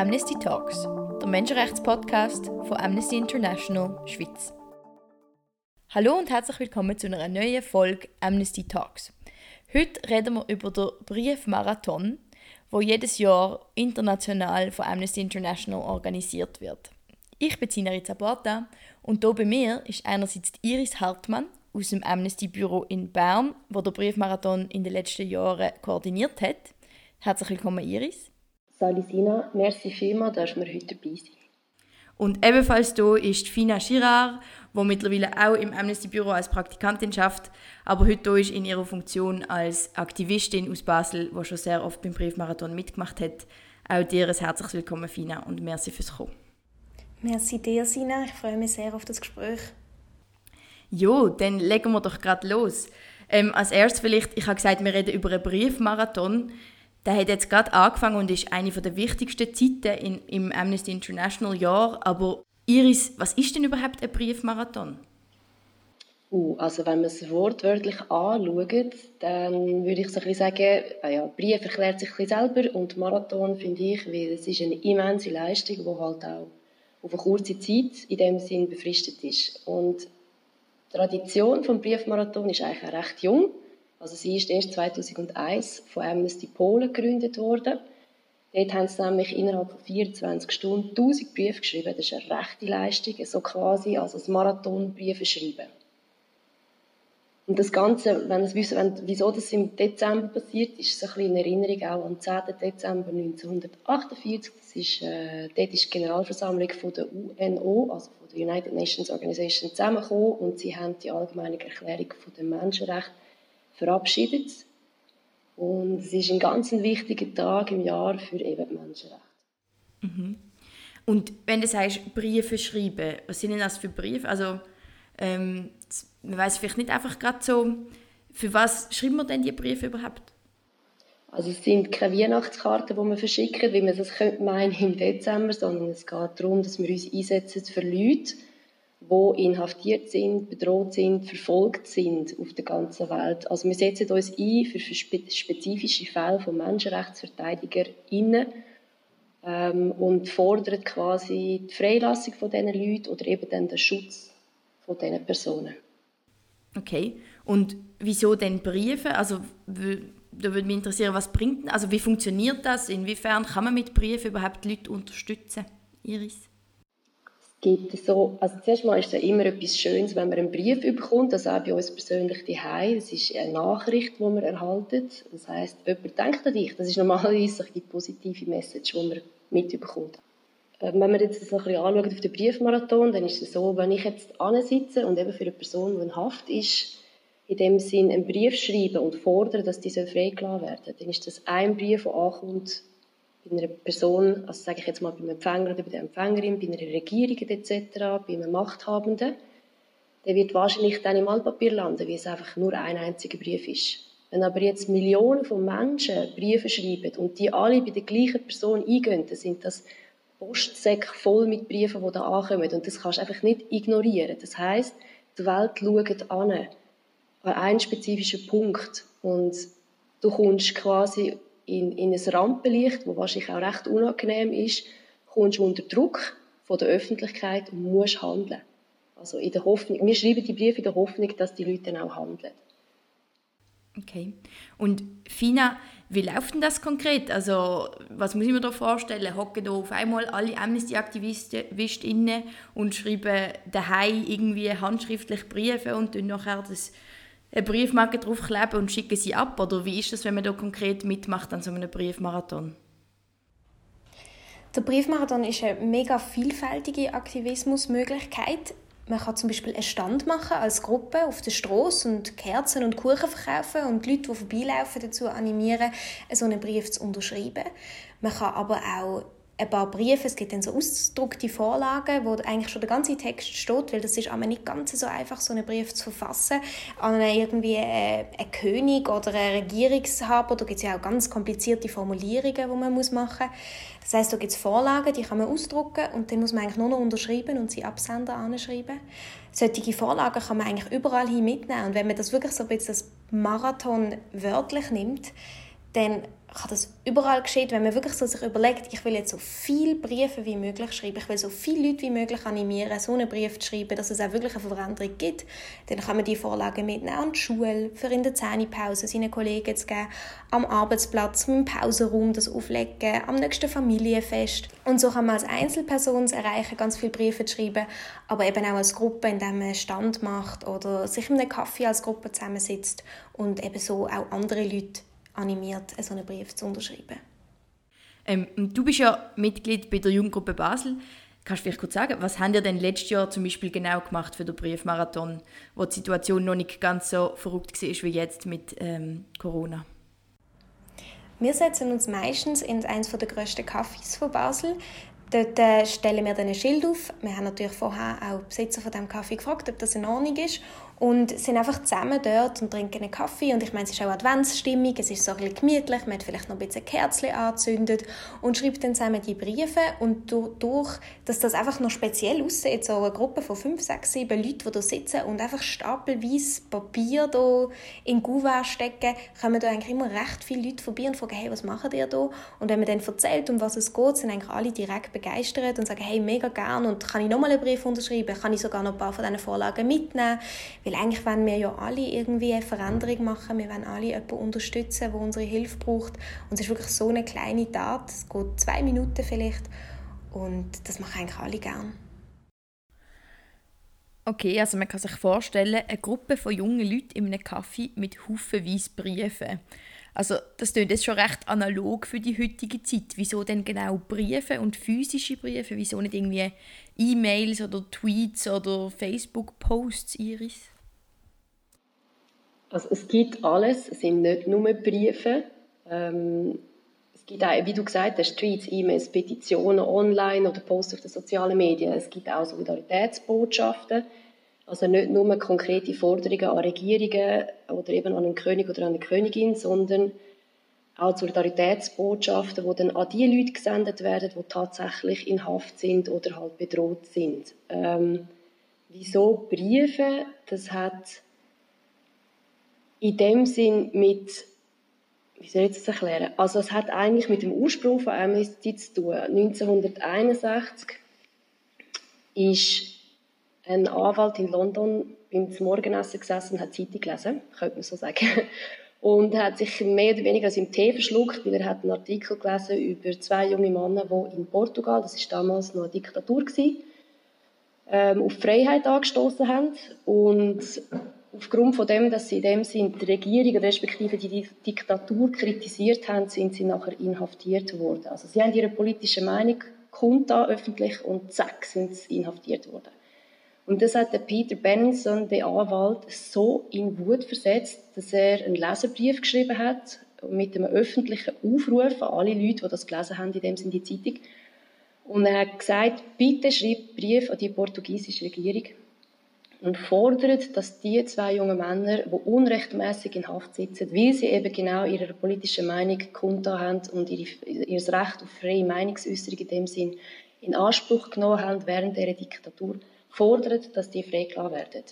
Amnesty Talks, der Menschenrechtspodcast von Amnesty International Schweiz. Hallo und herzlich willkommen zu einer neuen Folge Amnesty Talks. Heute reden wir über den Briefmarathon, wo jedes Jahr international von Amnesty International organisiert wird. Ich bin Zina Zaporta und hier bei mir ist einerseits Iris Hartmann aus dem Amnesty Büro in Bern, wo der Briefmarathon in den letzten Jahren koordiniert hat. Herzlich willkommen, Iris. Salisina, merci vielmals, dass wir heute dabei sind. Und ebenfalls hier ist Fina Girard, die mittlerweile auch im Amnesty Büro als Praktikantin schafft, aber heute hier ist in ihrer Funktion als Aktivistin aus Basel, die schon sehr oft beim Briefmarathon mitgemacht hat. Auch dir ein herzliches Willkommen, Fina, und merci fürs Kommen. Merci dir, Sina. Ich freue mich sehr auf das Gespräch. Jo, dann legen wir doch gerade los. Ähm, als erstes vielleicht, ich habe gesagt, wir reden über einen Briefmarathon. Der hat jetzt gerade angefangen und ist eine der wichtigsten Zeiten in, im Amnesty International Jahr. Aber Iris, was ist denn überhaupt ein Briefmarathon? Uh, also wenn man es wortwörtlich anschaut, dann würde ich so ein sagen, ah ja, Brief erklärt sich ein selber und Marathon finde ich, weil es ist eine immense Leistung, die halt auch auf eine kurze Zeit in dem Sinn befristet ist. Und die Tradition des Briefmarathon ist eigentlich recht jung. Also sie ist erst 2001 von Amnesty Polen gegründet worden. Dort haben sie nämlich innerhalb von 24 Stunden 1000 Briefe geschrieben. Das ist eine rechte Leistung, so quasi als ein Marathonbriefe schreiben. Und das Ganze, wenn Sie wissen, wieso das im Dezember passiert, ist es ein bisschen in Erinnerung auch am 10. Dezember 1948. Das ist, äh, dort ist die Generalversammlung von der UNO, also von der United Nations Organization, zusammengekommen und sie haben die allgemeine Erklärung von den Menschenrechten verabschiedet. Und es ist ein ganz wichtiger Tag im Jahr für eben die Menschenrechte. Mhm. Und wenn du sagst, Briefe schreiben, was sind denn das für Briefe? Also, ähm, man weiß vielleicht nicht einfach gerade so, für was schreiben wir denn die Briefe überhaupt? Also es sind keine Weihnachtskarten, die wir verschicken, wie man das könnte meinen im Dezember, sondern es geht darum, dass wir uns einsetzen für Leute, die inhaftiert sind, bedroht sind, verfolgt sind auf der ganzen Welt. Also wir setzen uns ein für spezifische Fälle von MenschenrechtsverteidigerInnen ähm, und fordern quasi die Freilassung von diesen Leuten oder eben dann den Schutz von diesen Personen. Okay. Und wieso denn Briefe? Also da würde mich interessieren, was bringt Also wie funktioniert das? Inwiefern kann man mit Briefen überhaupt Leute unterstützen? Iris? Es gibt so, also zuerst mal ist es immer etwas Schönes, wenn man einen Brief bekommt, also auch bei uns persönlich daheim. Es ist eine Nachricht, die man erhaltet. Das heißt, jemand denkt an dich. Das ist normalerweise die positive Message, die man mitbekommt. Äh, wenn man jetzt das ein bisschen anschaut auf den Briefmarathon, dann ist es so, wenn ich jetzt sitze und eben für eine Person, die in Haft ist, in dem Sinn einen Brief schreibe und fordere, dass die freigelassen werden dann ist das ein Brief, der ankommt bei einer Person, also sage ich jetzt mal bei einem Empfänger oder bei der Empfängerin, bei einer Regierung etc., bei einem Machthabenden, der wird wahrscheinlich dann im Altpapier landen, weil es einfach nur ein einziger Brief ist. Wenn aber jetzt Millionen von Menschen Briefe schreiben und die alle bei der gleichen Person eingehen, dann sind das Postsäcke voll mit Briefen, die da ankommen. Und das kannst du einfach nicht ignorieren. Das heißt, die Welt schaut an, an einen spezifischen Punkt. Und du kommst quasi in, in ein Rampenlicht, das wahrscheinlich auch recht unangenehm ist, kommst unter Druck von der Öffentlichkeit und musst handeln. Also in der Hoffnung, wir schreiben die Briefe in der Hoffnung, dass die Leute dann auch handeln. Okay. Und Fina, wie läuft denn das konkret? Also, was muss ich mir da vorstellen? Hocken da auf einmal alle Amnesty-Aktivistinnen und schreiben daheim irgendwie handschriftlich Briefe und dann nachher das eine Briefmarke draufkleben und schicken sie ab? Oder wie ist das, wenn man da konkret mitmacht an so einem Briefmarathon? Der Briefmarathon ist eine mega vielfältige Aktivismusmöglichkeit. Man kann zum Beispiel einen Stand machen als Gruppe auf der Straße und Kerzen und Kuchen verkaufen und die Leute, die vorbeilaufen, dazu animieren, so einen Brief zu unterschreiben. Man kann aber auch ein paar Briefe, es gibt dann so ausgedruckte Vorlagen, wo eigentlich schon der ganze Text steht, weil das ist aber nicht ganz so einfach, so einen Brief zu verfassen an irgendwie einen König oder einen Regierungshaber. Da gibt es ja auch ganz komplizierte Formulierungen, die man machen muss. Das heißt, da gibt es Vorlagen, die kann man ausdrucken und dann muss man eigentlich nur noch unterschreiben und sie Absender anschreiben. Solche Vorlagen kann man eigentlich überall hin mitnehmen und wenn man das wirklich so ein bisschen als Marathon wörtlich nimmt, dann kann das überall geschehen, wenn man wirklich so sich überlegt, ich will jetzt so viele Briefe wie möglich schreiben, ich will so viele Leute wie möglich animieren, so einen Brief zu schreiben, dass es auch wirklich eine Veränderung gibt, dann kann man die Vorlagen mitnehmen an die Schule, für in der Zähnepause seinen Kollegen zu geben, am Arbeitsplatz, im Pausenraum das auflegen, am nächsten Familienfest. Und so kann man als Einzelperson erreichen, ganz viele Briefe zu schreiben, aber eben auch als Gruppe, indem man Stand macht oder sich in einem Kaffee als Gruppe zusammensitzt und eben so auch andere Leute animiert, so einen Brief zu unterschreiben. Ähm, du bist ja Mitglied bei der Jugendgruppe Basel. Kannst du vielleicht kurz sagen, was haben ihr denn letztes Jahr zum Beispiel genau gemacht für den Briefmarathon, wo die Situation noch nicht ganz so verrückt war wie jetzt mit ähm, Corona? Wir setzen uns meistens in eines der grössten Cafés von Basel. Dort äh, stellen wir dann ein Schild auf. Wir haben natürlich vorher auch Besitzer von dem Kaffee gefragt, ob das in Ordnung ist und sind einfach zusammen dort und trinken einen Kaffee. Und ich meine, es ist auch Adventsstimmung, es ist so ein bisschen gemütlich, man hat vielleicht noch ein bisschen Kerzen angezündet und schreibt dann zusammen die Briefe. Und durch, dass das einfach noch speziell aussieht, so eine Gruppe von fünf, sechs, sieben Leuten, die da sitzen und einfach stapelweise Papier da in Gouverne stecken, kommen da eigentlich immer recht viele Leute vorbei und fragen, hey, was macht ihr da? Und wenn man dann erzählt, um was es geht, sind eigentlich alle direkt begeistert und sagen, hey, mega gern. Und kann ich nochmal einen Brief unterschreiben, kann ich sogar noch ein paar von diesen Vorlagen mitnehmen, weil eigentlich wollen wir ja alle irgendwie eine Veränderung machen. Wir wollen alle jemanden unterstützen, der unsere Hilfe braucht. Und es ist wirklich so eine kleine Tat. Es geht zwei Minuten vielleicht. Und das machen eigentlich alle gern. Okay, also man kann sich vorstellen, eine Gruppe von jungen Leuten in einem Kaffee mit haufenweise Briefen. Also das klingt jetzt schon recht analog für die heutige Zeit. Wieso denn genau Briefe und physische Briefe? Wieso nicht irgendwie E-Mails oder Tweets oder Facebook-Posts, Iris? Also es gibt alles, es sind nicht nur Briefe. Ähm, es gibt auch, wie du gesagt hast, Tweets, E-Mails, Petitionen online oder Posts auf den sozialen Medien. Es gibt auch Solidaritätsbotschaften. Also nicht nur konkrete Forderungen an Regierungen oder eben an einen König oder an eine Königin, sondern auch Solidaritätsbotschaften, die dann an die Leute gesendet werden, die tatsächlich in Haft sind oder halt bedroht sind. Ähm, wieso Briefe? Das hat in dem Sinn mit, wie soll ich das erklären? Also es hat eigentlich mit dem Ursprung von Amnesty zu tun. 1961 ist ein Anwalt in London beim Morgenessen gesessen und hat Zeitung gelesen, könnte man so sagen. Und hat sich mehr oder weniger dem Tee verschluckt, weil er hat einen Artikel gelesen über zwei junge Männer, die in Portugal, das ist damals noch eine Diktatur gewesen, ähm, auf Freiheit angestoßen haben. Und aufgrund von dem, dass sie in dem Sinn die Regierung respektive die Diktatur kritisiert haben, sind sie nachher inhaftiert worden. Also sie haben ihre politische Meinung kundtan öffentlich und zack sind sie inhaftiert worden. Und das hat der Peter Benson, der Anwalt, so in Wut versetzt, dass er einen Leserbrief geschrieben hat mit einem öffentlichen Aufruf an alle Leute, die das gelesen haben, in dem Sinne die Zeitung. Und er hat gesagt, bitte schreibt Brief an die portugiesische Regierung und fordert, dass die zwei jungen Männer, die unrechtmäßig in Haft sitzen, weil sie eben genau ihre politische Meinung kundtan haben und ihre, ihr Recht auf freie Meinungsäußerung in dem Sinn in Anspruch genommen haben während der Diktatur, fordert, dass die freigelassen werden.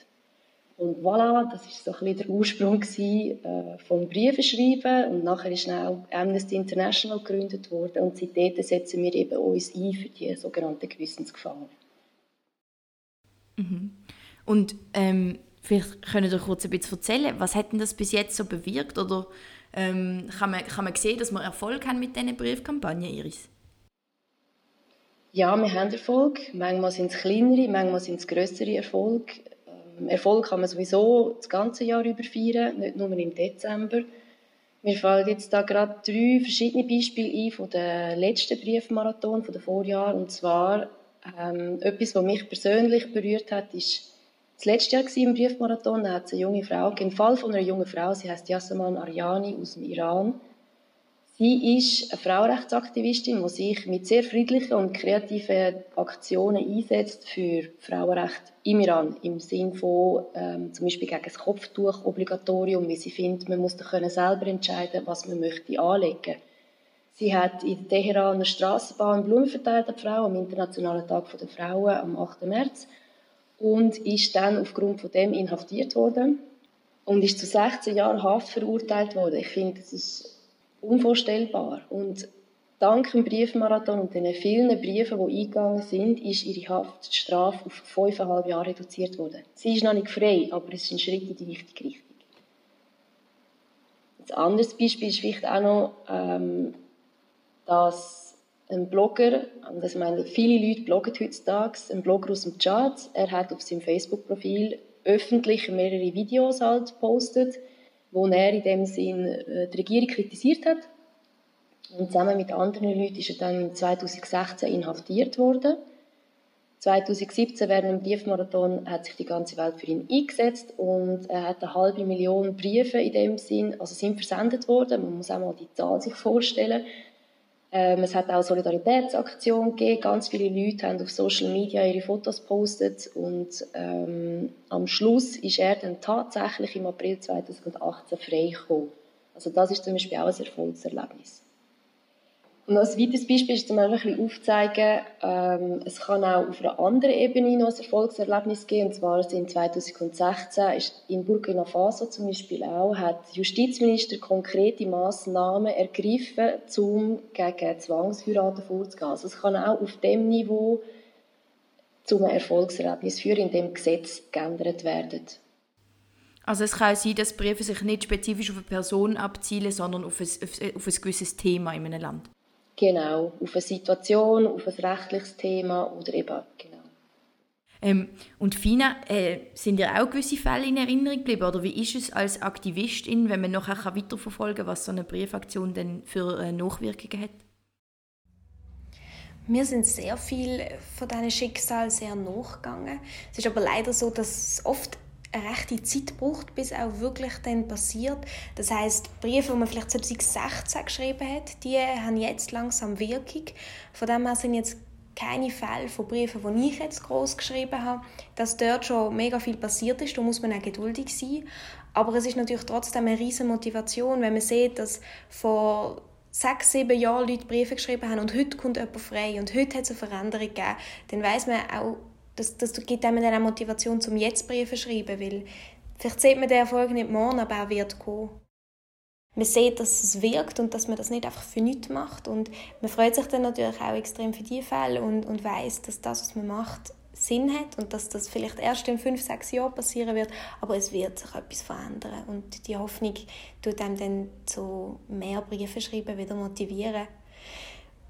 Und voilà, das ist so ein bisschen der Ursprung gewesen, äh, vom Briefeschreiben und nachher ist auch Amnesty International gegründet worden und seitdem setzen wir eben uns ein für die sogenannten Gewissensgefangenen. Mhm. Und ähm, vielleicht können Sie kurz ein bisschen erzählen, was hat denn das bis jetzt so bewirkt? Oder ähm, kann, man, kann man sehen, dass wir Erfolg haben mit diesen Briefkampagnen, Iris? Ja, wir haben Erfolg. Manchmal sind es kleinere, manchmal sind es größere Erfolge. Ähm, Erfolg kann man sowieso das ganze Jahr über feiern, nicht nur im Dezember. Mir fallen jetzt da gerade drei verschiedene Beispiele ein von der letzten Briefmarathon von den Vorjahr. Und zwar ähm, etwas, was mich persönlich berührt hat, ist das letzte Jahr im Briefmarathon, da hat es eine junge Frau, ein Fall von einer jungen Frau, sie heißt Yasaman Aryani aus dem Iran. Sie ist eine Frauenrechtsaktivistin, die sich mit sehr friedlichen und kreativen Aktionen einsetzt für Frauenrecht im Iran, im Sinne von ähm, zum Beispiel gegen das Kopftuch-Obligatorium, wie sie findet, man muss können selber entscheiden, was man möchte anlegen. Sie hat in Teheran eine Straßenbahn Blumen verteilt an Frauen am Internationalen Tag der Frauen am 8. März und ist dann aufgrund von dem inhaftiert worden und ist zu 16 Jahren Haft verurteilt worden. Ich finde, das ist unvorstellbar. Und dank dem Briefmarathon und den vielen Briefen, die eingegangen sind, ist ihre Haftstrafe auf fünfeinhalb Jahre reduziert worden. Sie ist noch nicht frei, aber es ist ein Schritt in die richtige Richtung. Ein anderes Beispiel ist vielleicht auch noch, ähm, dass ein Blogger, das meine viele Leute bloggen heutzutage, ein Blogger aus dem Tschad, er hat auf seinem Facebook-Profil öffentlich mehrere Videos halt gepostet, wo er in dem Sinn äh, die Regierung kritisiert hat. Und zusammen mit anderen Leuten ist er dann 2016 inhaftiert worden. 2017 während dem Briefmarathon hat sich die ganze Welt für ihn eingesetzt und er hat eine halbe Million Briefe in dem Sinn, also sind versendet worden. Man muss auch mal die Zahl sich vorstellen. Ähm, es hat auch Solidaritätsaktionen gegeben. Ganz viele Leute haben auf Social Media ihre Fotos gepostet und ähm, am Schluss ist er dann tatsächlich im April 2018 freigekommen. Also das ist zum Beispiel auch ein Erfolgserlebnis. Und als weiteres Beispiel ist zum Beispiel ein aufzeigen, ähm, es kann auch auf einer anderen Ebene noch ein Erfolgserlebnis geben. Und zwar in 2016 ist in Burkina Faso zum Beispiel auch, hat Justizminister konkrete Massnahmen ergriffen, um gegen Zwangsheiraten vorzugehen. Also es kann auch auf dem Niveau zu einem Erfolgserlebnis führen, in dem Gesetze geändert werden. Also es kann sein, dass Briefe sich nicht spezifisch auf eine Person abzielen, sondern auf ein, auf ein gewisses Thema in einem Land. Genau, auf eine Situation, auf ein rechtliches Thema oder eben, genau. Ähm, und Fina, äh, sind dir auch gewisse Fälle in Erinnerung geblieben? Oder wie ist es als Aktivistin, wenn man nachher weiterverfolgen kann, was so eine Briefaktion denn für äh, Nachwirkungen hat? Mir sind sehr viel von diesen Schicksalen sehr nachgegangen. Es ist aber leider so, dass es oft eine rechte Zeit braucht, bis auch wirklich dann passiert. Das heißt, Briefe, die man vielleicht 2016 geschrieben hat, die haben jetzt langsam Wirkung. Von dem her sind jetzt keine Fälle von Briefen, die ich jetzt groß geschrieben habe, dass dort schon mega viel passiert ist. Da muss man auch geduldig sein. Aber es ist natürlich trotzdem eine riesige Motivation, wenn man sieht, dass vor sechs, sieben Jahren Leute Briefe geschrieben haben und heute kommt jemand frei und heute hat es eine Veränderung gegeben, dann weiß man auch, das, das gibt einem dann auch Motivation, zum jetzt Briefe zu schreiben, weil vielleicht sieht man den Erfolg nicht morgen, aber er wird kommen. Man sieht, dass es wirkt und dass man das nicht einfach für nichts macht und man freut sich dann natürlich auch extrem für diese Fälle und, und weiß, dass das, was man macht, Sinn hat und dass das vielleicht erst in fünf, sechs Jahren passieren wird, aber es wird sich etwas verändern und die Hoffnung tut einem dann zu mehr Briefe schreiben wieder motivieren.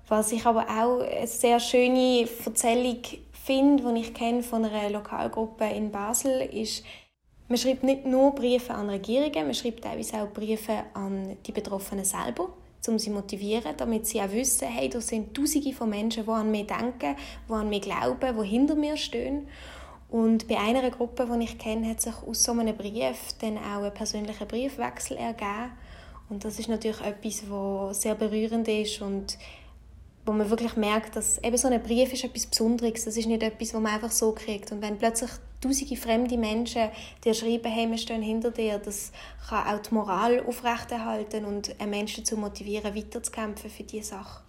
Was ich aber auch eine sehr schöne Erzählung finde, die ich kenne von einer Lokalgruppe in Basel, ist, man schreibt nicht nur Briefe an Regierungen, man schreibt teilweise auch Briefe an die Betroffenen selber, um sie zu motivieren, damit sie auch wissen, hey, da sind Tausende von Menschen, die an mich denken, die an mich glauben, die hinter mir stehen. Und bei einer Gruppe, die ich kenne, hat sich aus so einem Brief dann auch ein persönlicher Briefwechsel ergeben. Und das ist natürlich etwas, was sehr berührend ist und wo man wirklich merkt, dass eben so ein Brief ist etwas Besonderes. Das ist nicht etwas, was man einfach so kriegt. Und wenn plötzlich tausende fremde Menschen dir schreiben, hey, wir stehen hinter dir, das kann auch die Moral aufrechterhalten und einen Menschen zu motivieren, weiterzukämpfen für diese Sache.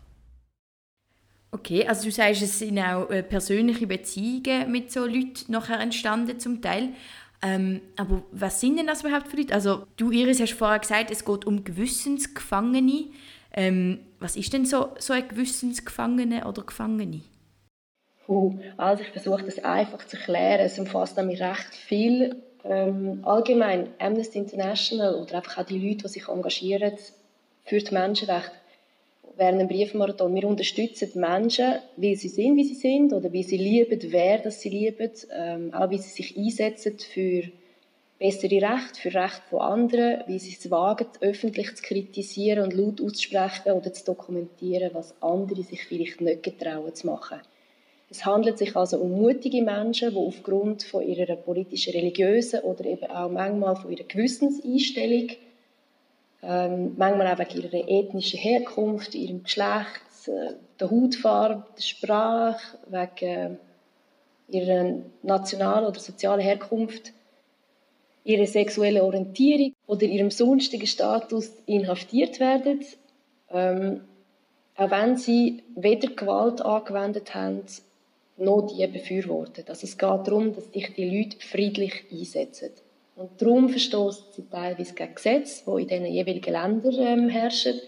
Okay, also du sagst, es sind auch äh, persönliche Beziehungen mit so Leuten nachher entstanden zum Teil. Ähm, aber was sind denn das überhaupt für Leute? Also du, Iris, hast vorher gesagt, es geht um Gewissensgefangene. Ähm, was ist denn so, so ein Gewissensgefangene oder Gefangene? Uh, also ich versuche das einfach zu erklären. Es umfasst nämlich recht viel. Ähm, allgemein Amnesty International oder einfach auch die Leute, die sich engagieren für die Menschenrechte während einem Briefmarathon. Wir unterstützen die Menschen, weil sie sind, wie sie sind oder wie sie lieben, wer das sie lieben, ähm, auch wie sie sich einsetzen für bessere Rechte für Rechte von anderen, wie sie es wagen, öffentlich zu kritisieren und laut auszusprechen oder zu dokumentieren, was andere sich vielleicht nicht getrauen zu machen. Es handelt sich also um mutige Menschen, die aufgrund von ihrer politischen, religiösen oder eben auch manchmal von ihrer Gewissenseinstellung, ähm, manchmal auch wegen ihrer ethnischen Herkunft, ihrem Geschlecht, äh, der Hautfarbe, der Sprache, wegen ihrer nationalen oder sozialen Herkunft, ihrer sexuellen Orientierung oder ihrem sonstigen Status inhaftiert werden, ähm, auch wenn sie weder Gewalt angewendet haben, noch die befürworten. Also es geht darum, dass sich die Leute friedlich einsetzen. Und darum verstoßen sie teilweise gegen Gesetze, die in den jeweiligen Ländern ähm, herrschen.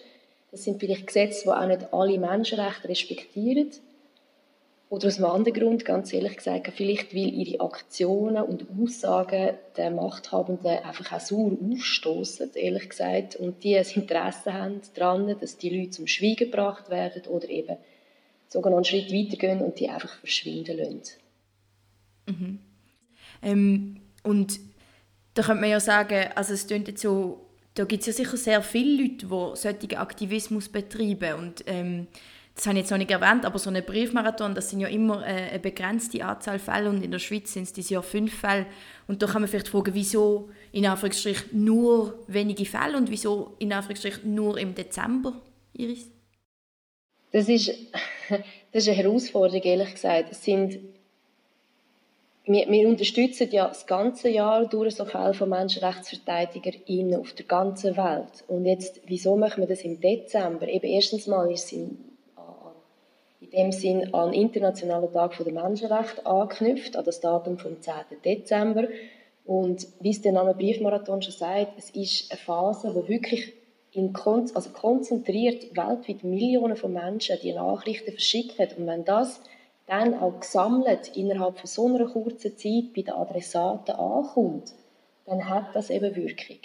Das sind vielleicht Gesetze, die auch nicht alle Menschenrechte respektieren. Oder aus einem anderen Grund, ganz ehrlich gesagt, vielleicht weil ihre Aktionen und Aussagen den Machthabenden einfach auch sauer aufstoßen, ehrlich gesagt, und die ein Interesse haben daran, dass die Leute zum Schweigen gebracht werden oder eben sogar noch einen Schritt weitergehen und die einfach verschwinden lassen. Mhm. Ähm, und da könnte man ja sagen, also es klingt jetzt so, da gibt es ja sicher sehr viele Leute, die solchen Aktivismus betreiben und ähm, das habe ich jetzt noch nicht erwähnt, aber so ein Briefmarathon, das sind ja immer äh, eine begrenzte Anzahl Fälle und in der Schweiz sind es dieses Jahr fünf Fälle. Und da kann man vielleicht fragen, wieso in Anführungsstrich nur wenige Fälle und wieso in Anführungsstrich nur im Dezember, Iris? Das ist, das ist eine Herausforderung, ehrlich gesagt. Es sind wir, wir, unterstützen ja das ganze Jahr durch so Fälle von MenschenrechtsverteidigerInnen auf der ganzen Welt. Und jetzt, wieso machen wir das im Dezember? Eben erstens mal ist es in, in dem Sinn an den Internationalen Tag der Menschenrechte anknüpft, an das Datum vom 10. Dezember. Und wie es der Name Briefmarathon schon sagt, es ist eine Phase, wo wirklich in also konzentriert weltweit Millionen von Menschen die Nachrichten verschicken. Und wenn das dann auch gesammelt innerhalb von so einer kurzen Zeit bei den Adressaten ankommt, dann hat das eben Wirkung.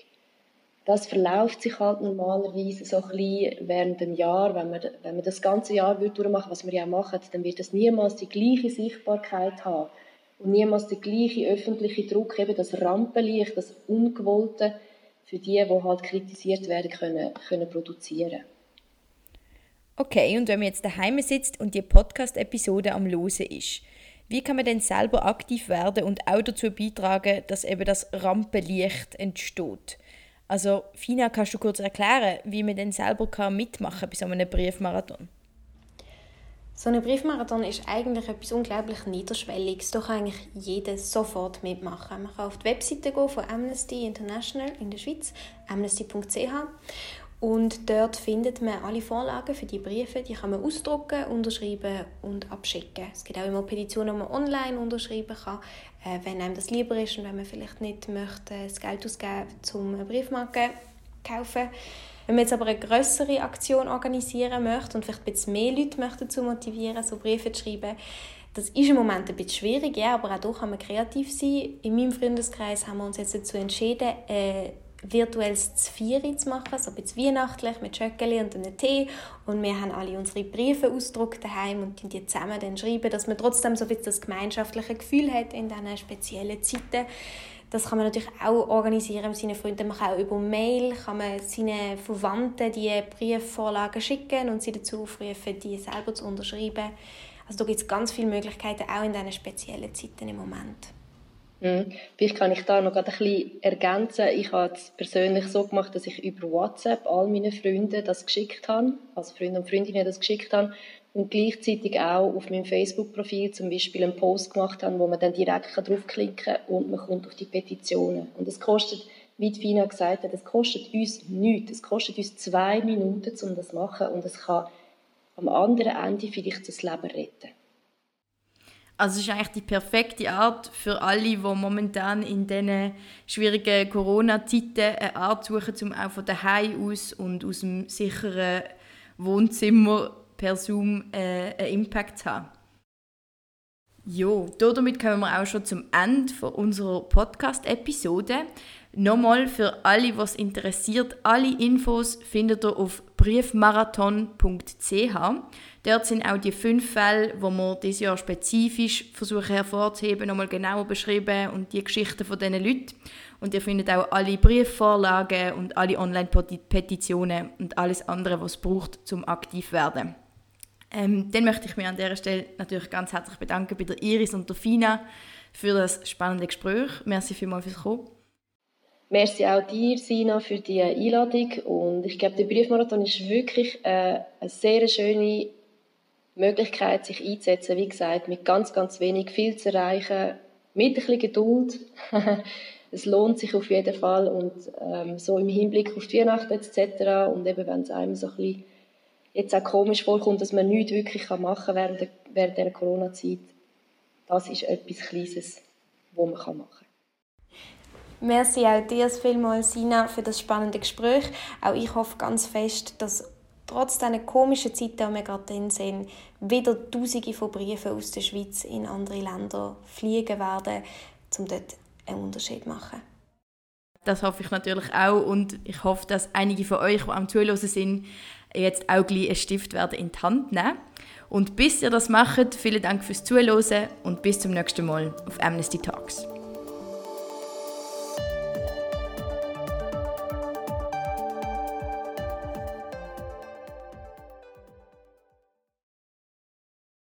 Das verläuft sich halt normalerweise so ein bisschen während dem Jahr. Wenn man, wenn man das ganze Jahr durchmachen was wir ja machen, dann wird das niemals die gleiche Sichtbarkeit haben und niemals der gleiche öffentliche Druck, eben das Rampenlicht, das Ungewollte für die, die halt kritisiert werden können, können produzieren. Okay, und wenn man jetzt daheim sitzt und die Podcast-Episode am Losen ist, wie kann man denn selber aktiv werden und auch dazu beitragen, dass eben das Rampenlicht entsteht? Also, Fina, kannst du kurz erklären, wie man denn selber kann mitmachen bei so einem Briefmarathon? So ein Briefmarathon ist eigentlich etwas unglaublich Niederschwelliges. Da kann eigentlich jeder sofort mitmachen. Man kann auf die Webseite gehen von Amnesty International in der Schweiz, amnesty.ch und dort findet man alle Vorlagen für die Briefe, die kann man ausdrucken, unterschreiben und abschicken. Es gibt auch immer Petitionen, die man online unterschreiben kann, äh, wenn einem das lieber ist und wenn man vielleicht nicht möchte, das Geld ausgeben um Briefmarken kaufen. Wenn man jetzt aber eine größere Aktion organisieren möchte und vielleicht ein bisschen mehr Leute möchte dazu motivieren, so Briefe zu schreiben, das ist im Moment ein bisschen schwierig, ja, aber auch da kann man kreativ sein. In meinem Freundeskreis haben wir uns jetzt dazu entschieden, äh, virtuelles Zvieri zu machen, so ein bisschen weihnachtlich mit Schöckeli und einem Tee. Und wir haben alle unsere Briefe ausgedruckt daheim und die zusammen dann schreiben, dass man trotzdem so ein bisschen das gemeinschaftliche Gefühl hat in diesen speziellen Zeiten. Das kann man natürlich auch organisieren mit seinen Freunden. Man kann auch über Mail kann man seinen Verwandten die Briefvorlagen schicken und sie dazu aufrufen, die selber zu unterschreiben. Also da gibt es ganz viele Möglichkeiten, auch in diesen speziellen Zeiten im Moment. Mhm. Vielleicht kann ich da noch ein bisschen ergänzen. Ich habe es persönlich so gemacht, dass ich über WhatsApp all meinen Freunden das geschickt habe, also Freunde und Freundinnen das geschickt habe und gleichzeitig auch auf meinem Facebook-Profil zum Beispiel einen Post gemacht habe, wo man dann direkt draufklicken kann und man kommt auf die Petitionen. Und es kostet, wie die Fina gesagt hat, es kostet uns nichts. Es kostet uns zwei Minuten, um das zu machen und es kann am anderen Ende vielleicht das Leben retten. Also es ist eigentlich die perfekte Art für alle, die momentan in diesen schwierigen Corona-Zeiten eine Art suchen, um auch von daheim aus und aus dem sicheren Wohnzimmer per Zoom äh, einen Impact zu haben. Jo, damit kommen wir auch schon zum Ende unserer Podcast-Episode. Nochmal für alle, was interessiert, alle Infos findet ihr auf briefmarathon.ch. Dort sind auch die fünf Fälle, wo wir dieses Jahr spezifisch versuchen hervorzuheben, nochmal genauer beschrieben und die Geschichten von diesen Leuten. Und ihr findet auch alle Briefvorlagen und alle Online-Petitionen und alles andere, was es braucht, zum aktiv werden. Ähm, dann möchte ich mich an dieser Stelle natürlich ganz herzlich bedanken bei der Iris und der Fina für das spannende Gespräch. Merci vielmals fürs Kommen. Merci auch dir, Sina, für die Einladung. Und ich glaube, der Briefmarathon ist wirklich äh, eine sehr schöne Möglichkeit, sich einzusetzen. Wie gesagt, mit ganz, ganz wenig viel zu erreichen, mit ein bisschen Geduld. es lohnt sich auf jeden Fall. Und ähm, so im Hinblick auf die Weihnachten etc. Und eben, wenn es einem so ein bisschen jetzt auch komisch vorkommt, dass man nichts wirklich machen kann während, der, während dieser Corona-Zeit, das ist etwas Kleines, was man machen kann. Merci auch dir vielmals, Sina, für das spannende Gespräch. Auch ich hoffe ganz fest, dass trotz diesen komischen Zeiten, die wir gerade drin sind, wieder Tausende von Briefen aus der Schweiz in andere Länder fliegen werden, um dort einen Unterschied zu machen. Das hoffe ich natürlich auch und ich hoffe, dass einige von euch, die am Zuhören sind, jetzt auch gleich einen Stift werden in die Hand nehmen. Und bis ihr das macht, vielen Dank fürs Zuhören und bis zum nächsten Mal auf Amnesty Talks.